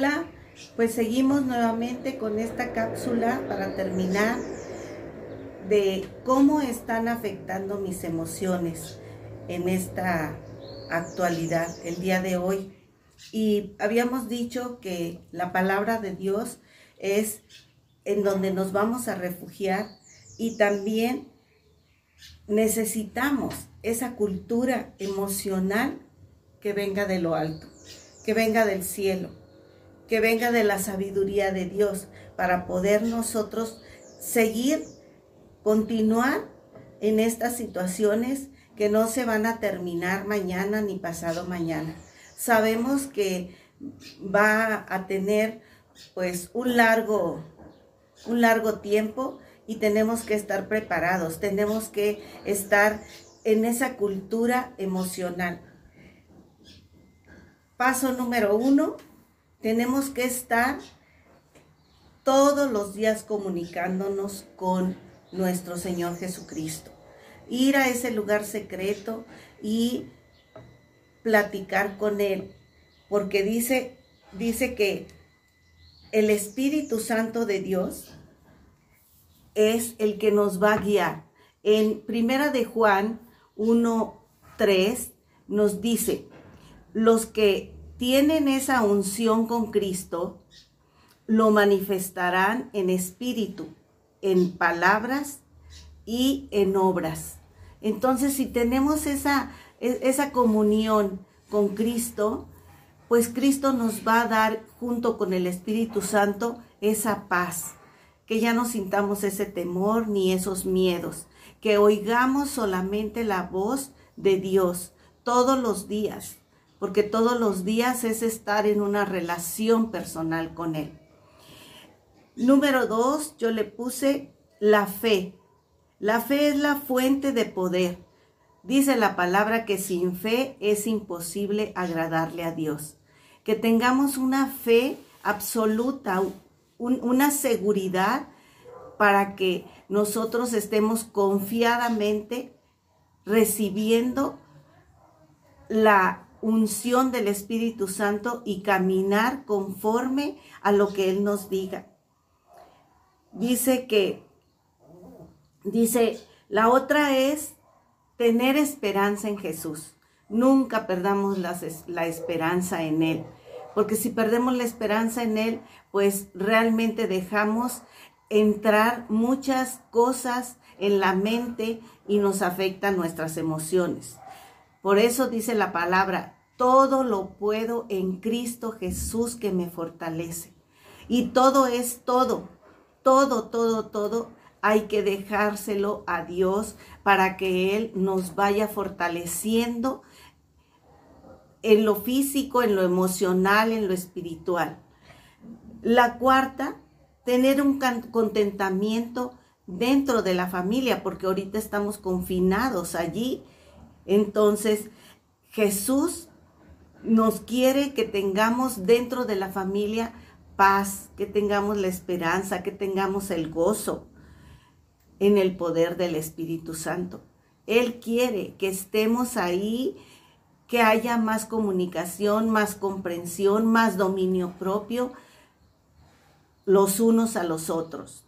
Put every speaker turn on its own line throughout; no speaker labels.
Hola, pues seguimos nuevamente con esta cápsula para terminar de cómo están afectando mis emociones en esta actualidad, el día de hoy. Y habíamos dicho que la palabra de Dios es en donde nos vamos a refugiar y también necesitamos esa cultura emocional que venga de lo alto, que venga del cielo, que venga de la sabiduría de Dios para poder nosotros seguir, continuar en estas situaciones que no se van a terminar mañana ni pasado mañana. Sabemos que va a tener pues un largo un largo tiempo y tenemos que estar preparados, tenemos que estar en esa cultura emocional. Paso número uno, tenemos que estar todos los días comunicándonos con nuestro Señor Jesucristo. Ir a ese lugar secreto y platicar con Él, porque dice, dice que el Espíritu Santo de Dios es el que nos va a guiar. En Primera de Juan 1:3 nos dice, los que tienen esa unción con Cristo lo manifestarán en espíritu, en palabras y en obras. Entonces, si tenemos esa, e, esa comunión con Cristo, pues Cristo nos va a dar junto con el Espíritu Santo esa paz, que ya no sintamos ese temor ni esos miedos, que oigamos solamente la voz de Dios todos los días, porque todos los días es estar en una relación personal con Él. Número dos, yo le puse la fe. La fe es la fuente de poder. Dice la palabra que sin fe es imposible agradarle a Dios que tengamos una fe absoluta, una seguridad para que nosotros estemos confiadamente recibiendo la unción del Espíritu Santo y caminar conforme a lo que Él nos diga. Dice que, dice, la otra es tener esperanza en Jesús. Nunca perdamos la, esperanza en Él, porque si perdemos la esperanza en Él, pues realmente dejamos entrar muchas cosas en la mente y nos afectan nuestras emociones. Por eso dice la palabra, todo lo puedo en Cristo Jesús que me fortalece. Y todo es todo, todo, todo, todo hay que dejárselo a Dios para que Él nos vaya fortaleciendo en lo físico, en lo emocional, en lo espiritual. La cuarta, tener un contentamiento dentro de la familia, porque ahorita estamos confinados allí. Entonces, Jesús nos quiere que tengamos dentro de la familia paz, que tengamos la esperanza, que tengamos el gozo en el poder del Espíritu Santo. Él quiere que estemos ahí que haya más comunicación, más comprensión, más dominio propio los unos a los otros.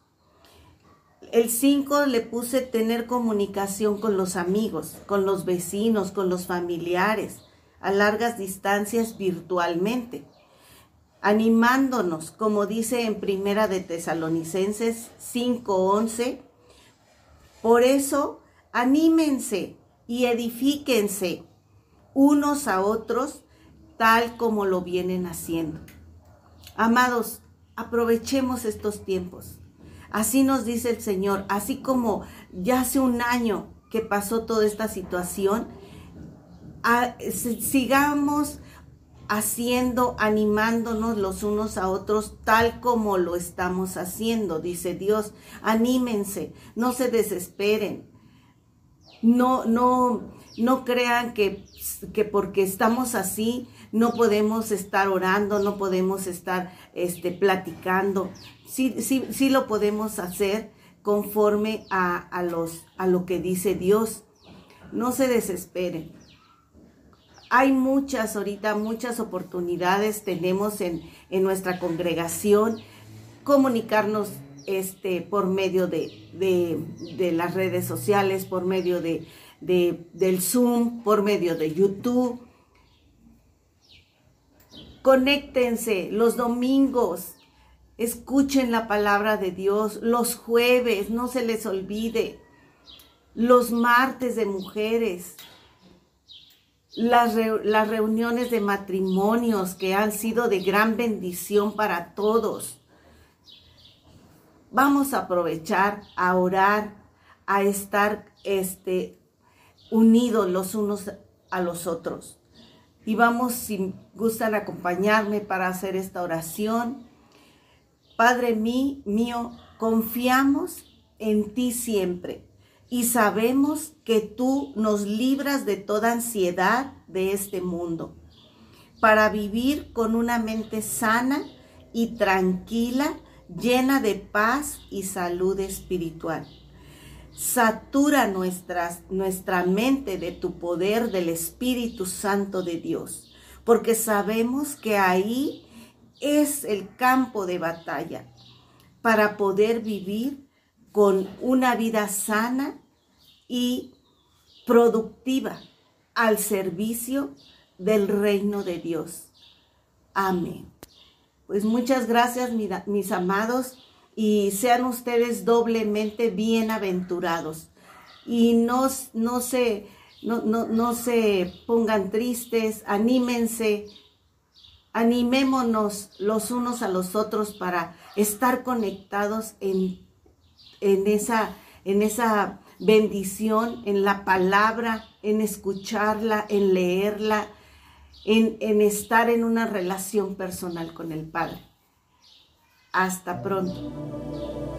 El 5 le puse tener comunicación con los amigos, con los vecinos, con los familiares, a largas distancias virtualmente, animándonos, como dice en Primera de Tesalonicenses 5:11. Por eso, anímense y edifíquense unos a otros tal como lo vienen haciendo. Amados, aprovechemos estos tiempos. Así nos dice el Señor, así como ya hace un año que pasó toda esta situación, sigamos haciendo, animándonos los unos a otros tal como lo estamos haciendo, dice Dios. Anímense, no se desesperen. No, no, no crean que, que porque estamos así no podemos estar orando, no podemos estar este, platicando. Sí, sí, sí lo podemos hacer conforme a, a, los, a lo que dice Dios. No se desesperen. Hay muchas ahorita, muchas oportunidades tenemos en, en nuestra congregación, comunicarnos este, por medio de, las redes sociales, por medio de, del Zoom, por medio de YouTube. Conéctense los domingos, escuchen la palabra de Dios, los jueves, no se les olvide, los martes de mujeres, las reuniones de matrimonios que han sido de gran bendición para todos. Vamos a aprovechar a orar, a estar este, unidos los unos a los otros. Y vamos, si gustan acompañarme para hacer esta oración. Padre mío, confiamos en ti siempre y sabemos que tú nos libras de toda ansiedad de este mundo para vivir con una mente sana y tranquila, llena de paz y salud espiritual. Satura nuestras, nuestra mente de tu poder del Espíritu Santo de Dios, porque sabemos que ahí es el campo de batalla para poder vivir con una vida sana y productiva al servicio del reino de Dios. Amén. Pues muchas gracias, mis amados, y sean ustedes doblemente bienaventurados. Y no, no, se, no, no se pongan tristes, anímense, animémonos los unos a los otros para estar conectados en, en, esa, en esa bendición en la palabra, en escucharla, en leerla, en, estar en una relación personal con el Padre. Hasta pronto.